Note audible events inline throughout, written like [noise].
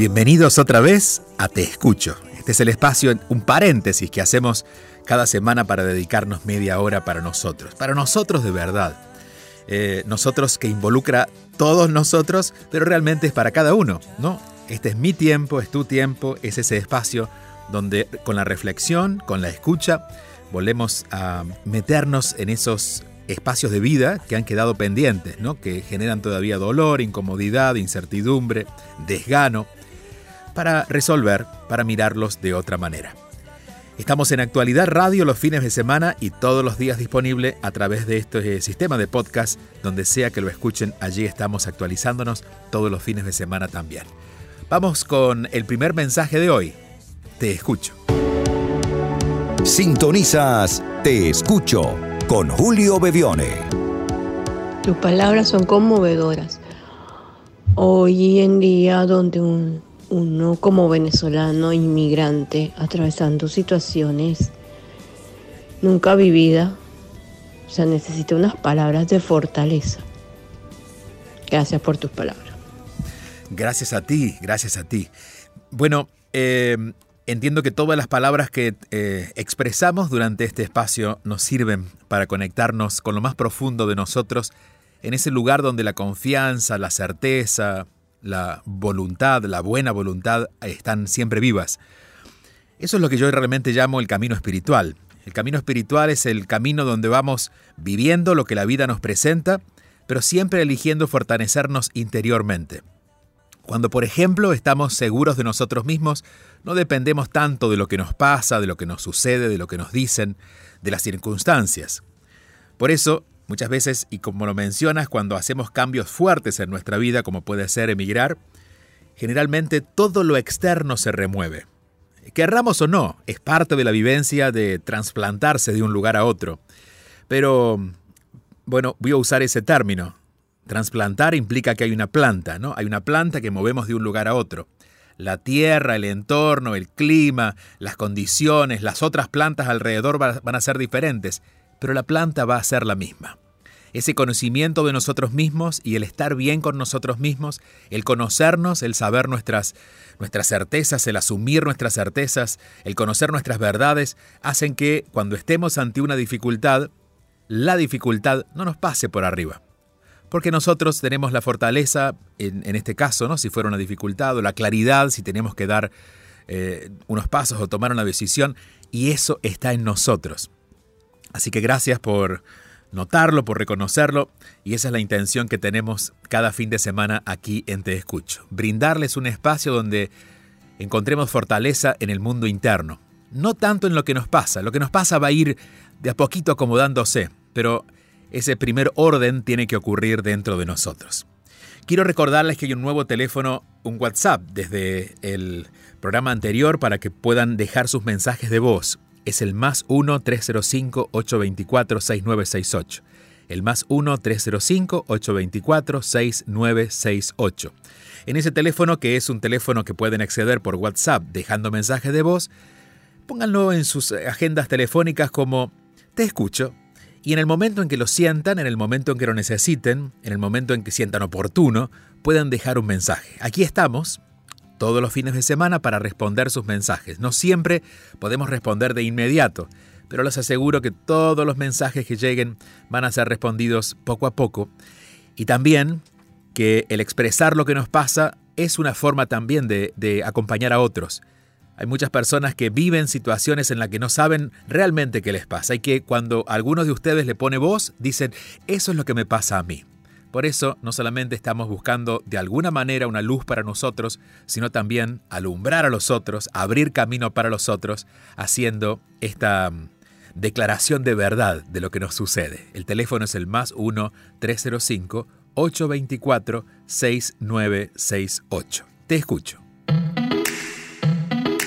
Bienvenidos otra vez a Te Escucho. Este es el espacio, un paréntesis que hacemos cada semana para dedicarnos media hora para nosotros. Para nosotros de verdad. Eh, nosotros que involucra todos nosotros, pero realmente es para cada uno, ¿no? Este es mi tiempo, es tu tiempo, es ese espacio donde con la reflexión, con la escucha, volvemos a meternos en esos espacios de vida que han quedado pendientes, ¿no? que generan todavía dolor, incomodidad, incertidumbre, desgano para resolver, para mirarlos de otra manera. Estamos en Actualidad Radio los fines de semana y todos los días disponible a través de este sistema de podcast, donde sea que lo escuchen, allí estamos actualizándonos todos los fines de semana también. Vamos con el primer mensaje de hoy. Te escucho. Sintonizas Te escucho con Julio Bebione. Tus palabras son conmovedoras. Hoy en día donde un uno como venezolano inmigrante atravesando situaciones nunca vividas, o necesita unas palabras de fortaleza. Gracias por tus palabras. Gracias a ti, gracias a ti. Bueno, eh, entiendo que todas las palabras que eh, expresamos durante este espacio nos sirven para conectarnos con lo más profundo de nosotros, en ese lugar donde la confianza, la certeza, la voluntad, la buena voluntad están siempre vivas. Eso es lo que yo realmente llamo el camino espiritual. El camino espiritual es el camino donde vamos viviendo lo que la vida nos presenta, pero siempre eligiendo fortalecernos interiormente. Cuando, por ejemplo, estamos seguros de nosotros mismos, no dependemos tanto de lo que nos pasa, de lo que nos sucede, de lo que nos dicen, de las circunstancias. Por eso, Muchas veces, y como lo mencionas, cuando hacemos cambios fuertes en nuestra vida, como puede ser emigrar, generalmente todo lo externo se remueve. Querramos o no, es parte de la vivencia de trasplantarse de un lugar a otro. Pero, bueno, voy a usar ese término. Transplantar implica que hay una planta, ¿no? Hay una planta que movemos de un lugar a otro. La tierra, el entorno, el clima, las condiciones, las otras plantas alrededor van a ser diferentes, pero la planta va a ser la misma. Ese conocimiento de nosotros mismos y el estar bien con nosotros mismos, el conocernos, el saber nuestras, nuestras certezas, el asumir nuestras certezas, el conocer nuestras verdades, hacen que cuando estemos ante una dificultad, la dificultad no nos pase por arriba. Porque nosotros tenemos la fortaleza, en, este caso, ¿no? si fuera una dificultad, o la claridad, si tenemos que dar eh, unos pasos o tomar una decisión, y eso está en nosotros. Así que gracias por notarlo, por reconocerlo, y esa es la intención que tenemos cada fin de semana aquí en Te Escucho. Brindarles un espacio donde encontremos fortaleza en el mundo interno. No tanto en lo que nos pasa, lo que nos pasa va a ir de a poquito acomodándose, pero ese primer orden tiene que ocurrir dentro de nosotros. Quiero recordarles que hay un nuevo teléfono, un WhatsApp, desde el programa anterior para que puedan dejar sus mensajes de voz es el más 1-305-824-6968. El más 1-305-824-6968. En ese teléfono, que es un teléfono que pueden acceder por WhatsApp dejando mensajes de voz, pónganlo en sus agendas telefónicas como te escucho. Y en el momento en que lo sientan, en el momento en que lo necesiten, en el momento en que sientan oportuno, puedan dejar un mensaje. Aquí estamos todos los fines de semana para responder sus mensajes. No siempre podemos responder de inmediato, pero les aseguro que todos los mensajes que lleguen van a ser respondidos poco a poco. Y también que el expresar lo que nos pasa es una forma también de, acompañar a otros. Hay muchas personas que viven situaciones en las que no saben realmente qué les pasa y que cuando alguno de ustedes le pone voz, dicen, eso es lo que me pasa a mí. Por eso no solamente estamos buscando de alguna manera una luz para nosotros, sino también alumbrar a los otros, abrir camino para los otros, haciendo esta mm, declaración de verdad de lo que nos sucede. El teléfono es el más 1-305-824-6968. Te escucho.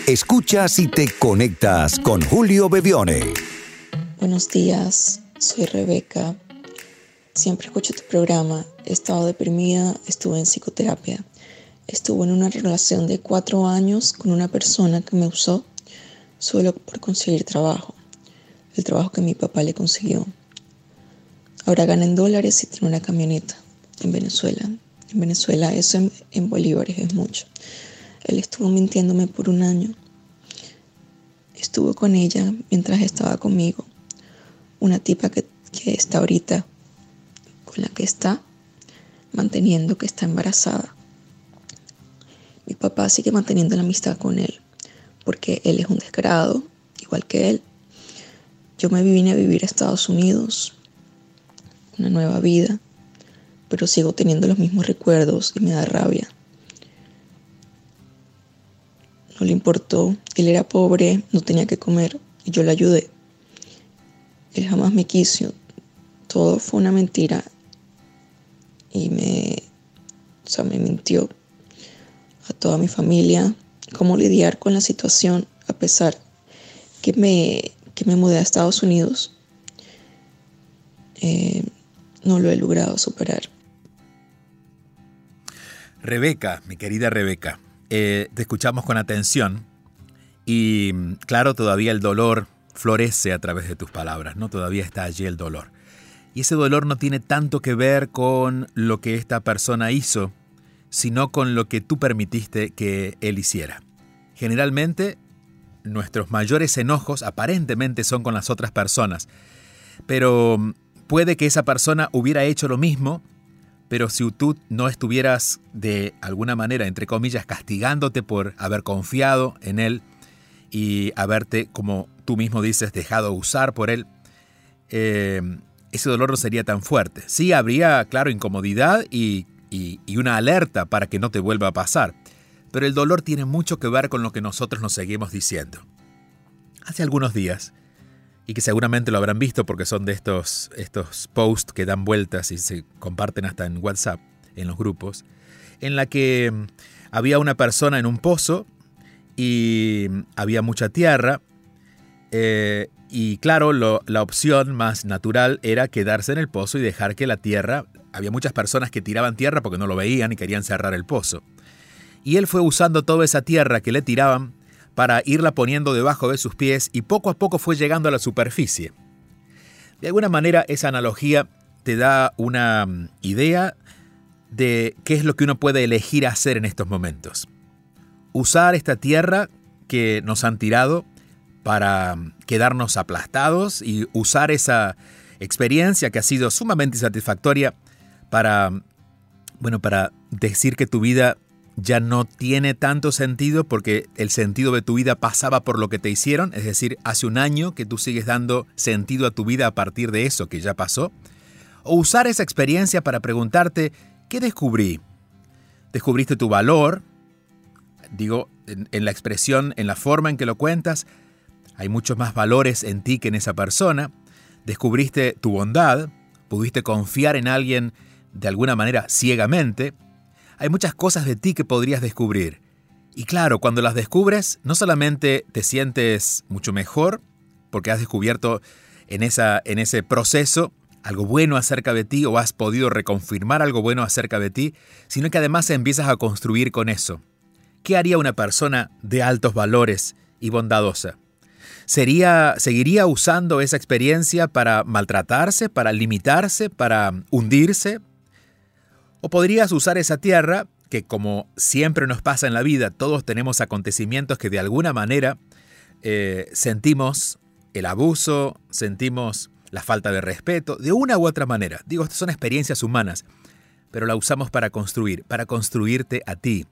Escuchas y te conectas con Julio Bebione. Buenos días, soy Rebeca. Siempre escucho tu programa. He estado deprimida, estuve en psicoterapia. Estuve en una relación de cuatro años con una persona que me usó solo por conseguir trabajo. El trabajo que mi papá le consiguió. Ahora gana en dólares y tiene una camioneta en Venezuela. En Venezuela eso en, bolívares es mucho. Él estuvo mintiéndome por un año. Estuvo con ella mientras estaba conmigo. Una tipa que, que está ahorita, con la que está, manteniendo que está embarazada. Mi papá sigue manteniendo la amistad con él, porque él es un descarado, igual que él. Yo me vine a vivir a Estados Unidos, una nueva vida pero sigo teniendo los mismos recuerdos y me da rabia. No le importó, él era pobre, no tenía que comer y yo le ayudé. Él jamás me quiso, todo fue una mentira y me, o sea, me mintió a toda mi familia, cómo lidiar con la situación a pesar que me, que me mudé a Estados Unidos. Eh, no lo he logrado superar. Rebeca, mi querida Rebeca, eh, te escuchamos con atención y claro, todavía el dolor florece a través de tus palabras, ¿no? Todavía está allí el dolor. Y ese dolor no tiene tanto que ver con lo que esta persona hizo, sino con lo que tú permitiste que él hiciera. Generalmente, nuestros mayores enojos aparentemente son con las otras personas, pero puede que esa persona hubiera hecho lo mismo pero si tú no estuvieras de alguna manera, entre comillas, castigándote por haber confiado en Él y haberte, como tú mismo dices, dejado usar por Él, eh, ese dolor no sería tan fuerte. Sí habría, claro, incomodidad y, y una alerta para que no te vuelva a pasar, pero el dolor tiene mucho que ver con lo que nosotros nos seguimos diciendo. Hace algunos días, y que seguramente lo habrán visto porque son de estos, estos posts que dan vueltas y se comparten hasta en WhatsApp, en los grupos, en la que mm, había una persona en un pozo y había mucha tierra eh, y claro, la opción más natural era quedarse en el pozo y dejar que la tierra, había muchas personas que tiraban tierra porque no lo veían y querían cerrar el pozo. Y él fue usando toda esa tierra que le tiraban para irla poniendo debajo de sus pies y poco a poco fue llegando a la superficie. De alguna manera esa analogía te da una mm, idea de qué es lo que uno puede elegir hacer en estos momentos. Usar esta tierra que nos han tirado para mm, quedarnos aplastados y usar esa experiencia que ha sido sumamente satisfactoria para mm, bueno, para decir que tu vida ya no tiene tanto sentido porque el sentido de tu vida pasaba por lo que te hicieron, es decir, hace un año que tú sigues dando sentido a tu vida a partir de eso que ya pasó, o usar esa experiencia para preguntarte, ¿qué descubrí? ¿Descubriste tu valor? Digo, en, la expresión, en la forma en que lo cuentas, hay muchos más valores en ti que en esa persona. Descubriste tu bondad, pudiste confiar en alguien de alguna manera ciegamente, hay muchas cosas de ti que podrías descubrir. Y claro, cuando las descubres, no solamente te sientes mucho mejor, porque has descubierto en, esa, en ese proceso algo bueno acerca de ti o has podido reconfirmar algo bueno acerca de ti, sino que además empiezas a construir con eso. ¿Qué haría una persona de altos valores y bondadosa? ¿Sería, ¿Seguiría usando esa experiencia para maltratarse, para limitarse, para hundirse, o podrías usar esa tierra, que como siempre nos pasa en la vida, todos tenemos acontecimientos que de alguna manera eh, sentimos el abuso, sentimos la falta de respeto, de una u otra manera. Digo, estas son experiencias humanas, pero la usamos para construir, para construirte a ti.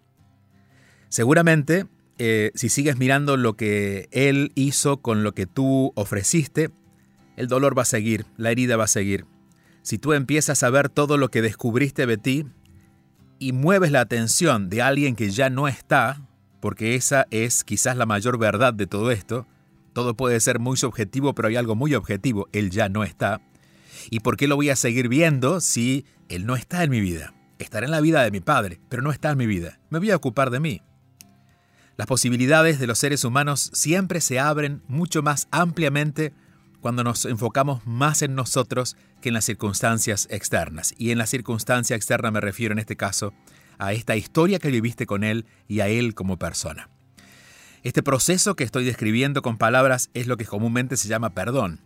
Seguramente, eh, si sigues mirando lo que Él hizo con lo que tú ofreciste, el dolor va a seguir, la herida va a seguir. Si tú empiezas a ver todo lo que descubriste de ti y mueves la atención de alguien que ya no está, porque esa es quizás la mayor verdad de todo esto, todo puede ser muy subjetivo, pero hay algo muy objetivo, él ya no está. ¿Y por qué lo voy a seguir viendo si él no está en mi vida? Estará en la vida de mi padre, pero no está en mi vida. Me voy a ocupar de mí. Las posibilidades de los seres humanos siempre se abren mucho más ampliamente cuando nos enfocamos más en nosotros que en las circunstancias externas. Y en la circunstancia externa me refiero en este caso a esta historia que viviste con él y a él como persona. Este proceso que estoy describiendo con palabras es lo que comúnmente se llama perdón.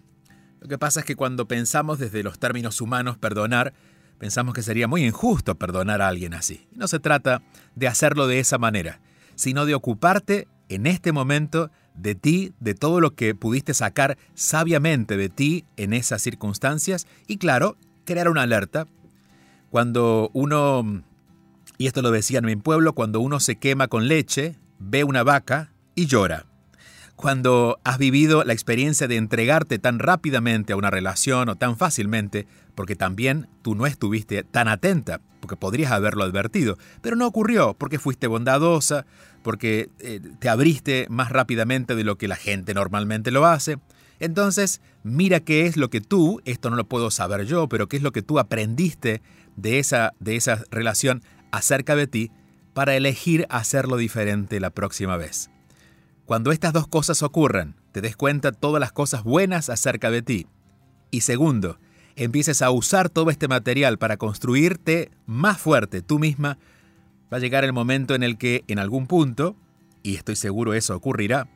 Lo que pasa es que cuando pensamos desde los términos humanos perdonar, pensamos que sería muy injusto perdonar a alguien así. No se trata de hacerlo de esa manera, sino de ocuparte en este momento de ti, de todo lo que pudiste sacar sabiamente de ti en esas circunstancias y claro, crear una alerta. Cuando uno, y esto lo decía en mi pueblo, cuando uno se quema con leche, ve una vaca y llora. Cuando has vivido la experiencia de entregarte tan rápidamente a una relación o tan fácilmente, porque también tú no estuviste tan atenta, porque podrías haberlo advertido, pero no ocurrió, porque fuiste bondadosa, porque eh, te abriste más rápidamente de lo que la gente normalmente lo hace. Entonces, mira qué es lo que tú, esto no lo puedo saber yo, pero qué es lo que tú aprendiste de esa, de esa relación acerca de ti para elegir hacerlo diferente la próxima vez. Cuando estas dos cosas ocurran, te des cuenta todas las cosas buenas acerca de ti. Y segundo, empieces a usar todo este material para construirte más fuerte tú misma, va a llegar el momento en el que en algún punto, y estoy seguro eso ocurrirá,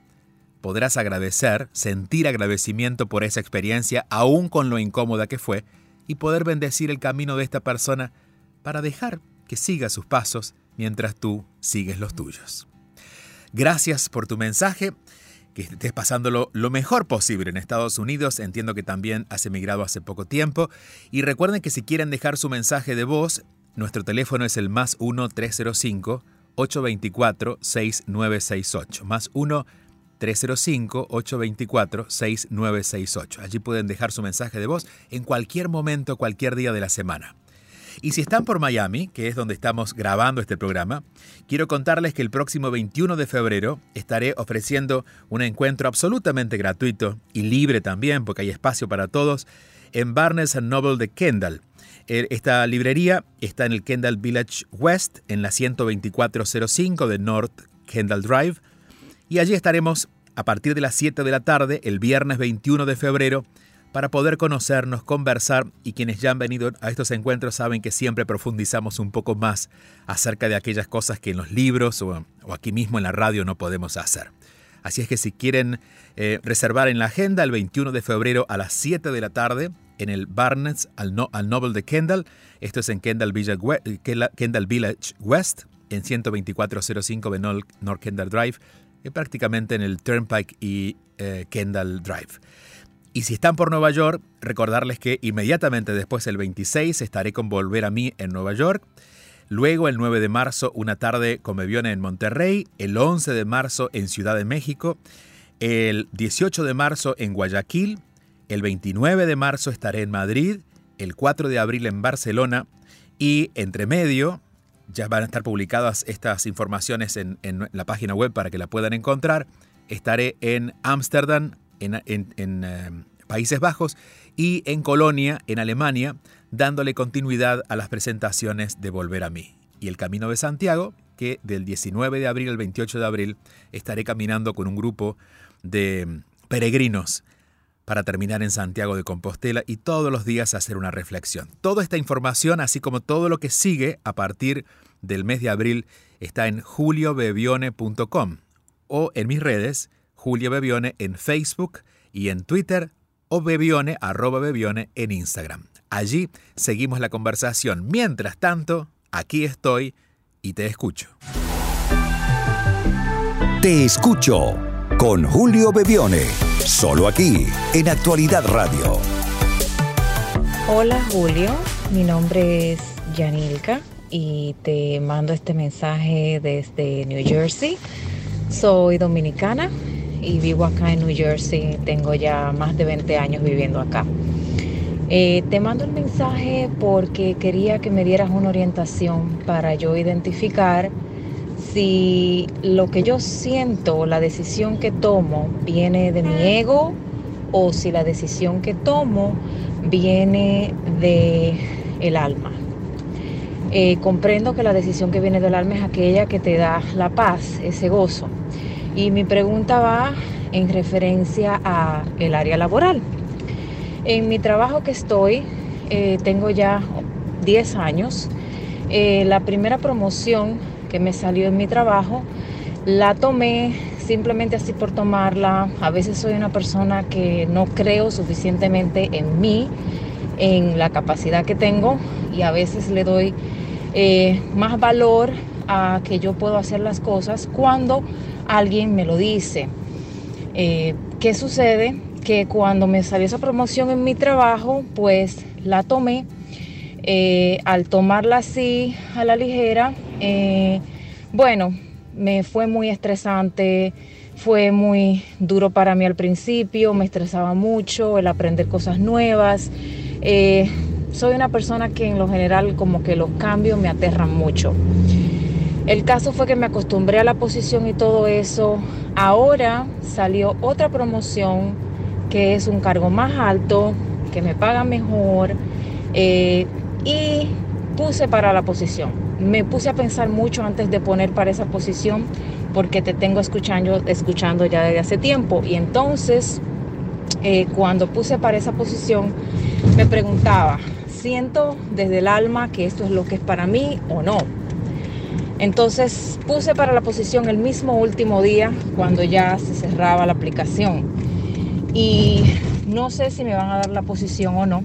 podrás agradecer, sentir agradecimiento por esa experiencia, aún con lo incómoda que fue, y poder bendecir el camino de esta persona para dejar que siga sus pasos mientras tú sigues los tuyos. Gracias por tu mensaje. Que estés pasándolo lo mejor posible en Estados Unidos. Entiendo que también has emigrado hace poco tiempo. Y recuerden que si quieren dejar su mensaje de voz, nuestro teléfono es el más 1-305-824-6968. Más 1-305-824-6968. Allí pueden dejar su mensaje de voz en cualquier momento, cualquier día de la semana. Y si están por Miami, que es donde estamos grabando este programa, quiero contarles que el próximo 21 de febrero estaré ofreciendo un encuentro absolutamente gratuito y libre también, porque hay espacio para todos, en Barnes Noble de Kendall. Er, esta librería está en el Kendall Village West, en la 12405 de North Kendall Drive, y allí estaremos a partir de las 7 de la tarde, el viernes 21 de febrero, para poder conocernos, conversar y quienes ya han venido a estos encuentros saben que siempre profundizamos un poco más acerca de aquellas cosas que en los libros o, aquí mismo en la radio no podemos hacer. Así es que si quieren eh, reservar en la agenda el 21 de febrero a las 7 de la tarde en el Barnes al, no, al Nobel de Kendall, esto es en Kendall Village, Kendall Village West, en 12405 de North Kendall Drive, eh, prácticamente en el Turnpike y eh, Kendall Drive. Y si están por Nueva York, recordarles que inmediatamente después, el 26, estaré con Volver a mí en Nueva York. Luego, el 9 de marzo, una tarde con en Monterrey. El 11 de marzo en Ciudad de México. El 18 de marzo en Guayaquil. El 29 de marzo estaré en Madrid. El 4 de abril en Barcelona. Y entre medio, ya van a estar publicadas estas informaciones en, la página web para que la puedan encontrar. Estaré en Ámsterdam, en, eh, Países Bajos y en Colonia, en Alemania, dándole continuidad a las presentaciones de Volver a mí. Y el Camino de Santiago, que del 19 de abril al 28 de abril estaré caminando con un grupo de peregrinos para terminar en Santiago de Compostela y todos los días hacer una reflexión. Toda esta información, así como todo lo que sigue a partir del mes de abril, está en juliobebione.com o en mis redes Julia Bebione en Facebook y en Twitter o Bebione, arroba Bebione en Instagram. Allí seguimos la conversación. Mientras tanto, aquí estoy y te escucho. Te escucho con Julio Bebione, solo aquí en Actualidad Radio. Hola Julio, mi nombre es Yanilka y te mando este mensaje desde New Jersey. Soy dominicana y vivo acá en New Jersey. Tengo ya más de 20 años viviendo acá. Eh, te mando el mensaje porque quería que me dieras una orientación para yo identificar si lo que yo siento, la decisión que tomo, viene de mi ego o si la decisión que tomo viene de el alma. Eh, comprendo que la decisión que viene del alma es aquella que te da la paz, ese gozo. Y mi pregunta va en referencia a el área laboral. En mi trabajo que estoy, eh, tengo ya 10 años. Eh, la primera promoción que me salió en mi trabajo la tomé simplemente así por tomarla. A veces soy una persona que no creo suficientemente en mí, en la capacidad que tengo y a veces le doy eh, más valor a que yo puedo hacer las cosas cuando alguien me lo dice. Eh, ¿Qué sucede? Que cuando me salió esa promoción en mi trabajo, pues la tomé. Eh, al tomarla así a la ligera, bueno, me fue muy estresante, fue muy duro para mí al principio, me estresaba mucho el aprender cosas nuevas. Eh, soy una persona que en lo general como que los cambios me aterran mucho. El caso fue que me acostumbré a la posición y todo eso. Ahora salió otra promoción que es un cargo más alto, que me paga mejor eh, y puse para la posición me puse a pensar mucho antes de poner para esa posición porque te tengo escuchando, escuchando ya desde hace tiempo. Y entonces, eh, cuando puse para esa posición, me preguntaba, ¿siento desde el alma que esto es lo que es para mí o no? Entonces puse para la posición el mismo último día cuando ya se cerraba la aplicación. Y no sé si me van a dar la posición o no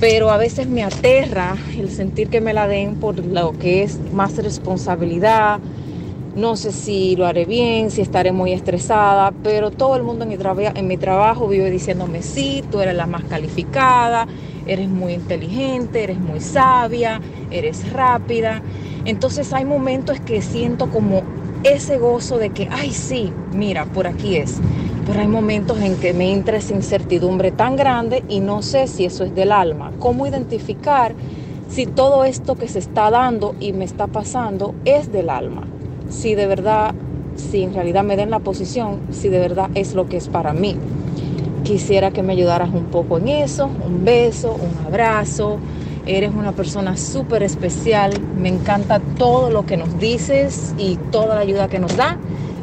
pero a veces me aterra el sentir que me la den por lo que es más responsabilidad. No sé si lo haré bien, si estaré muy estresada, pero todo el mundo en mi, en mi trabajo vive diciéndome, sí, tú eres la más calificada, eres muy inteligente, eres muy sabia, eres rápida. Entonces hay momentos que siento como ese gozo de que, ay, sí, mira, por aquí es pero hay momentos en que me entra esa incertidumbre tan grande y no sé si eso es del alma. ¿Cómo identificar si todo esto que se está dando y me está pasando es del alma? Si de verdad, si en realidad me den la posición, si de verdad es lo que es para mí. Quisiera que me ayudaras un poco en eso, un beso, un abrazo. Eres una persona súper especial, me encanta todo lo que nos dices y toda la ayuda que nos da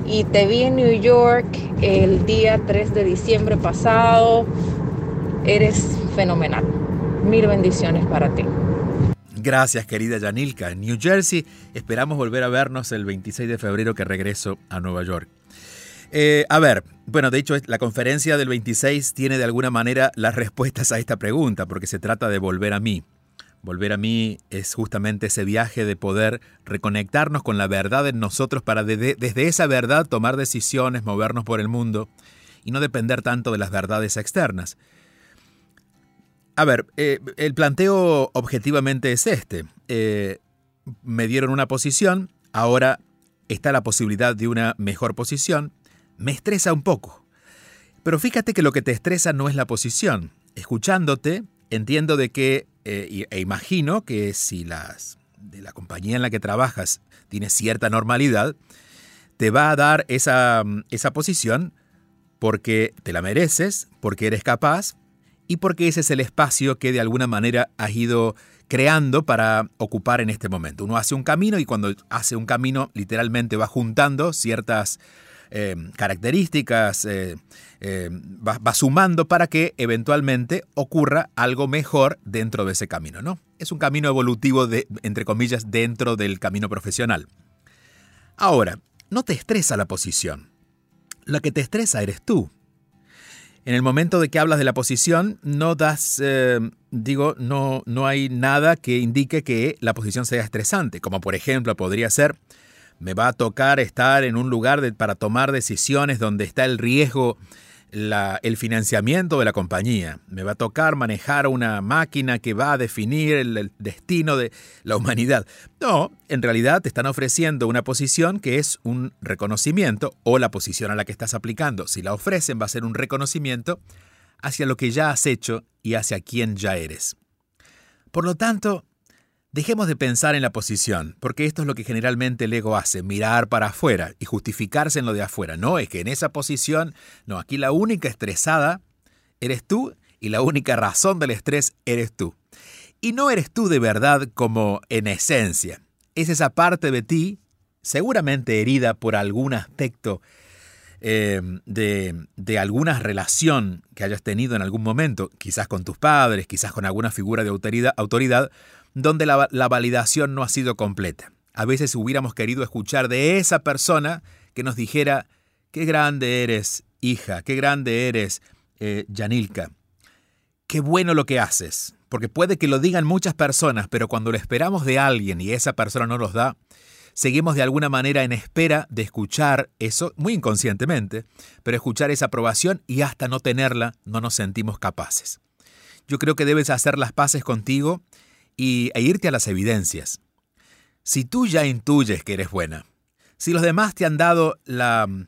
y te vi en New York el día 3 de diciembre pasado. Eres fenomenal. Mil bendiciones para ti. Gracias, querida Yanilka. En New Jersey esperamos volver a vernos el 26 de febrero que regreso a Nueva York. Eh, a ver, bueno, de hecho la conferencia del 26 tiene de alguna manera las [laughs] respuestas a esta pregunta, porque se trata de volver a mí. Volver a mí es justamente ese viaje de poder reconectarnos con la verdad en nosotros para desde esa verdad tomar decisiones, movernos por el mundo y no depender tanto de las verdades externas. A ver, eh, el planteo objetivamente es este. Eh, me dieron una posición, ahora está la posibilidad de una mejor posición. Me estresa un poco. Pero fíjate que lo que te estresa no es la posición. Escuchándote, entiendo de que eh, e imagino que si las, de la compañía en la que trabajas tiene cierta normalidad, te va a dar esa, esa posición porque te la mereces, porque eres capaz y porque ese es el espacio que de alguna manera has ido creando para ocupar en este momento. Uno hace un camino y cuando hace un camino literalmente va juntando ciertas eh, características, eh, eh, va, sumando para que eventualmente ocurra algo mejor dentro de ese camino, ¿no? Es un camino evolutivo, de, entre comillas, dentro del camino profesional. Ahora, no te estresa la posición. La que te estresa eres tú. En el momento de que hablas de la posición, no das, digo, no, no hay nada que indique que la posición sea estresante, como por ejemplo podría ser, me va a tocar estar en un lugar para tomar decisiones donde está el riesgo, el financiamiento de la compañía. Me va a tocar manejar una máquina que va a definir el, destino de la humanidad. No, en realidad te están ofreciendo una posición que es un reconocimiento o la posición a la que estás aplicando. Si la ofrecen va a ser un reconocimiento hacia lo que ya has hecho y hacia quién ya eres. Por lo tanto, Dejemos de pensar en la posición, porque esto es lo que generalmente el ego hace, mirar para afuera y justificarse en lo de afuera. No, es que en esa posición, no, aquí la única estresada eres tú y la única razón del estrés eres tú. Y no eres tú de verdad como en esencia. Es esa parte de ti, seguramente herida por algún aspecto eh, de, de, alguna relación que hayas tenido en algún momento, quizás con tus padres, quizás con alguna figura de autoridad, autoridad donde la, la validación no ha sido completa. A veces hubiéramos querido escuchar de esa persona que nos dijera, qué grande eres, hija, qué grande eres, eh, Yanilka. Qué bueno lo que haces, porque puede que lo digan muchas personas, pero cuando lo esperamos de alguien y esa persona no nos da, seguimos de alguna manera en espera de escuchar eso, muy inconscientemente, pero escuchar esa aprobación y hasta no tenerla no nos sentimos capaces. Yo creo que debes hacer las paces contigo y, e irte a las evidencias. Si tú ya intuyes que eres buena, si los demás te han dado el,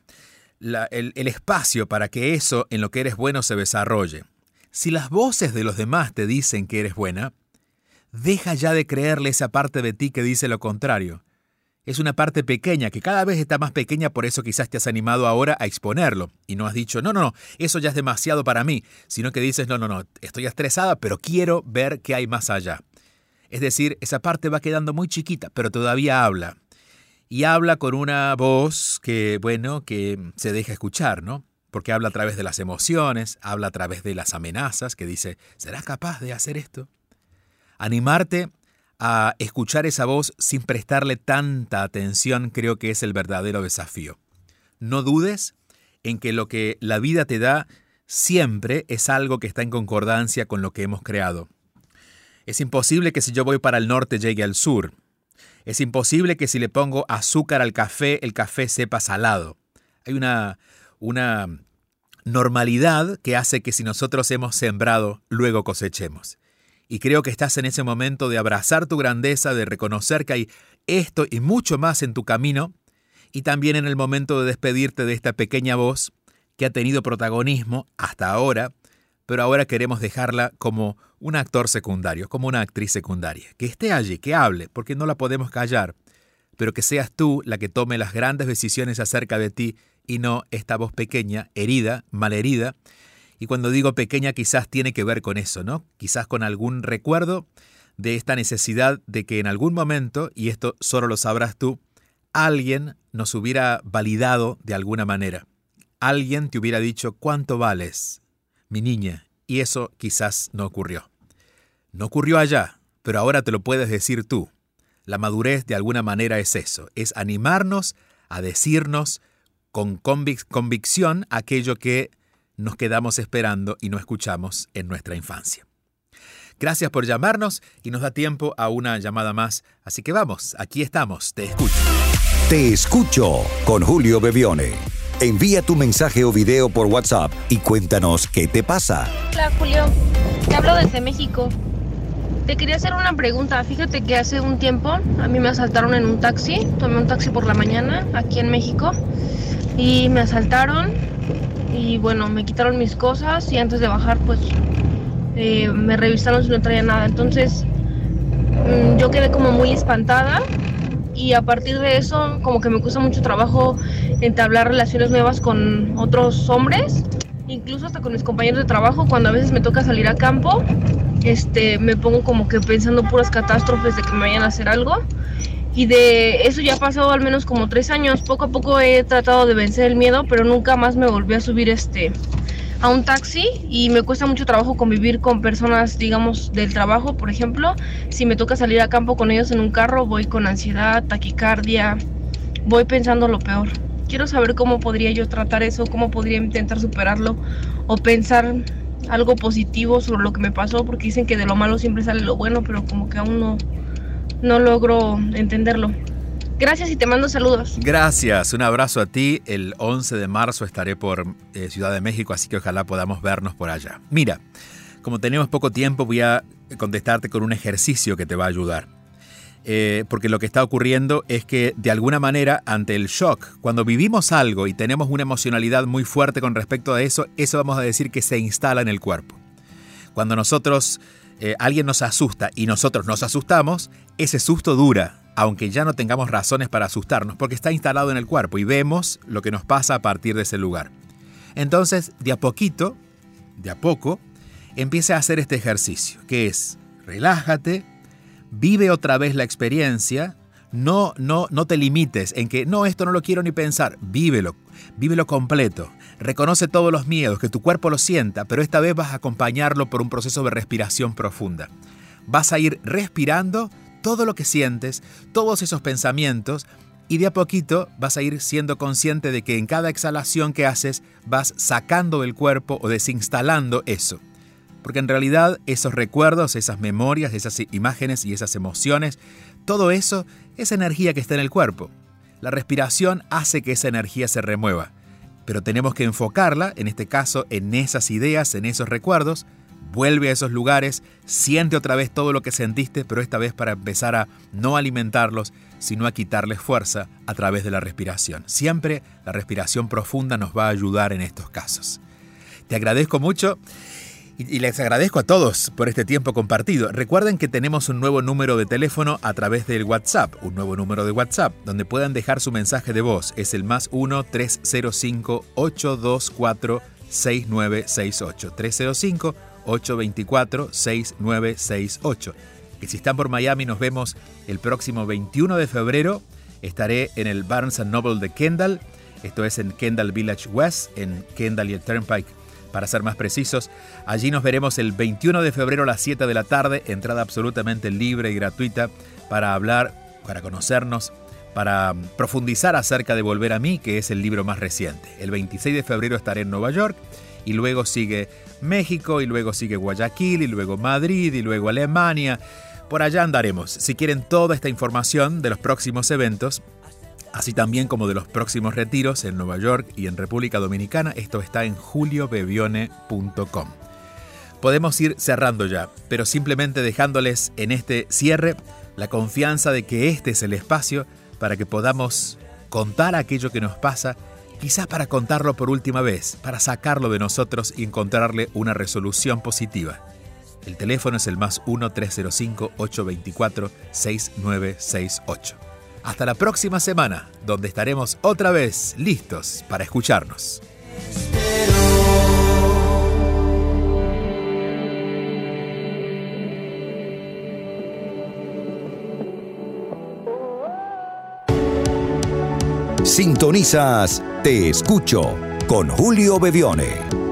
el espacio para que eso en lo que eres bueno se desarrolle, si las voces de los demás te dicen que eres buena, deja ya de creerle esa parte de ti que dice lo contrario es una parte pequeña, que cada vez está más pequeña, por eso quizás te has animado ahora a exponerlo y no has dicho, no, no, no, eso ya es demasiado para mí, sino que dices, no, no, no, estoy estresada, pero quiero ver qué hay más allá. Es decir, esa parte va quedando muy chiquita, pero todavía habla. Y habla con una voz que, bueno, que se deja escuchar, ¿no? Porque habla a través de las emociones, habla a través de las amenazas, que dice, ¿serás capaz de hacer esto? Animarte a escuchar esa voz sin prestarle tanta atención creo que es el verdadero desafío. No dudes en que lo que la vida te da siempre es algo que está en concordancia con lo que hemos creado. Es imposible que si yo voy para el norte llegue al sur. Es imposible que si le pongo azúcar al café, el café sepa salado. Hay una, una normalidad que hace que si nosotros hemos sembrado, luego cosechemos. Y creo que estás en ese momento de abrazar tu grandeza, de reconocer que hay esto y mucho más en tu camino, y también en el momento de despedirte de esta pequeña voz que ha tenido protagonismo hasta ahora, pero ahora queremos dejarla como un actor secundario, como una actriz secundaria. Que esté allí, que hable, porque no la podemos callar, pero que seas tú la que tome las grandes decisiones acerca de ti y no esta voz pequeña, herida, malherida, y cuando digo pequeña quizás tiene que ver con eso, ¿no? Quizás con algún recuerdo de esta necesidad de que en algún momento, y esto solo lo sabrás tú, alguien nos hubiera validado de alguna manera. Alguien te hubiera dicho cuánto vales, mi niña, y eso quizás no ocurrió. No ocurrió allá, pero ahora te lo puedes decir tú. La madurez de alguna manera es eso, es animarnos a decirnos con convicción aquello que nos quedamos esperando y no escuchamos en nuestra infancia. Gracias por llamarnos y nos da tiempo a una llamada más. Así que vamos, aquí estamos, te escucho. Te escucho con Julio Bebione. Envía tu mensaje o video por WhatsApp y cuéntanos qué te pasa. Hola Julio, te hablo desde México. Te quería hacer una pregunta. Fíjate que hace un tiempo a mí me asaltaron en un taxi. Tomé un taxi por la mañana aquí en México y me asaltaron y bueno, me quitaron mis cosas y antes de bajar pues eh, me revisaron si no traía nada. Entonces mm, yo quedé como muy espantada y a partir de eso como que me cuesta mucho trabajo entablar relaciones nuevas con otros hombres, incluso hasta con mis compañeros de trabajo cuando a veces me toca salir a campo, este me pongo como que pensando puras catástrofes de que me vayan a hacer algo y de eso ya pasó al menos como tres años. Poco a poco he tratado de vencer el miedo, pero nunca más me volví a subir este a un taxi y me cuesta mucho trabajo convivir con personas, digamos, del trabajo, por ejemplo. Si me toca salir a campo con ellos en un carro, voy con ansiedad, taquicardia, voy pensando lo peor. Quiero saber cómo podría yo tratar eso, cómo podría intentar superarlo o pensar algo positivo sobre lo que me pasó, porque dicen que de lo malo siempre sale lo bueno, pero como que aún no, no logro entenderlo. Gracias y te mando saludos. Gracias, un abrazo a ti. El 11 de marzo estaré por eh, Ciudad de México, así que ojalá podamos vernos por allá. Mira, como tenemos poco tiempo, voy a contestarte con un ejercicio que te va a ayudar. Eh, porque lo que está ocurriendo es que de alguna manera ante el shock, cuando vivimos algo y tenemos una emocionalidad muy fuerte con respecto a eso, eso vamos a decir que se instala en el cuerpo. Cuando nosotros eh, alguien nos asusta y nosotros nos asustamos, ese susto dura, aunque ya no tengamos razones para asustarnos, porque está instalado en el cuerpo y vemos lo que nos pasa a partir de ese lugar. Entonces, de a poquito, de a poco, empiece a hacer este ejercicio, que es relájate, vive otra vez la experiencia, no, no, no te limites en que no, esto no lo quiero ni pensar, vívelo, vívelo completo. Reconoce todos los miedos, que tu cuerpo lo sienta, pero esta vez vas a acompañarlo por un proceso de respiración profunda. Vas a ir respirando todo lo que sientes, todos esos pensamientos, y de a poquito vas a ir siendo consciente de que en cada exhalación que haces vas sacando del cuerpo o desinstalando eso. Porque en realidad esos recuerdos, esas memorias, esas imágenes y esas emociones, todo eso es energía que está en el cuerpo. La respiración hace que esa energía se remueva. Pero tenemos que enfocarla, en este caso, en esas ideas, en esos recuerdos, Vuelve a esos lugares, siente otra vez todo lo que sentiste, pero esta vez para empezar a no alimentarlos, sino a quitarles fuerza a través de la respiración. Siempre la respiración profunda nos va a ayudar en estos casos. Te agradezco mucho y les agradezco a todos por este tiempo compartido. Recuerden que tenemos un nuevo número de teléfono a través del WhatsApp, un nuevo número de WhatsApp, donde puedan dejar su mensaje de voz. Es el más 1-305-824-6968. 305 824-6968. Que si están por Miami nos vemos el próximo 21 de febrero. Estaré en el Barnes Noble de Kendall. Esto es en Kendall Village West, en Kendall y el Turnpike, para ser más precisos. Allí nos veremos el 21 de febrero a las 7 de la tarde, entrada absolutamente libre y gratuita para hablar, para conocernos, para profundizar acerca de Volver a mí, que es el libro más reciente. El 26 de febrero estaré en Nueva York y luego sigue México y luego sigue Guayaquil y luego Madrid y luego Alemania. Por allá andaremos. Si quieren toda esta información de los próximos eventos, así también como de los próximos retiros en Nueva York y en República Dominicana, esto está en juliobevione.com. Podemos ir cerrando ya, pero simplemente dejándoles en este cierre la confianza de que este es el espacio para que podamos contar aquello que nos pasa quizás para contarlo por última vez, para sacarlo de nosotros y encontrarle una resolución positiva. El teléfono es el más 1-305-824-6968. Hasta la próxima semana, donde estaremos otra vez listos para escucharnos. Sintonizas Te Escucho con Julio Bevione.